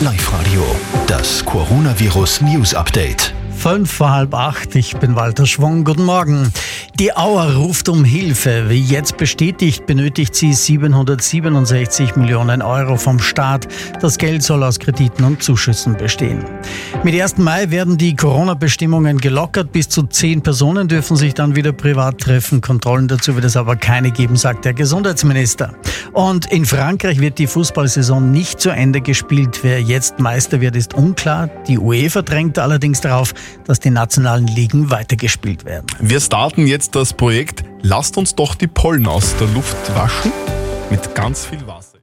Live Radio, das Coronavirus News Update. Fünf vor halb acht, ich bin Walter Schwung, guten Morgen. Die Auer ruft um Hilfe. Wie jetzt bestätigt, benötigt sie 767 Millionen Euro vom Staat. Das Geld soll aus Krediten und Zuschüssen bestehen. Mit 1. Mai werden die Corona-Bestimmungen gelockert. Bis zu zehn Personen dürfen sich dann wieder privat treffen. Kontrollen dazu wird es aber keine geben, sagt der Gesundheitsminister. Und in Frankreich wird die Fußballsaison nicht zu Ende gespielt. Wer jetzt Meister wird, ist unklar. Die UEFA drängt allerdings darauf, dass die nationalen Ligen weitergespielt werden. Wir starten jetzt das Projekt Lasst uns doch die Pollen aus der Luft waschen mit ganz viel Wasser.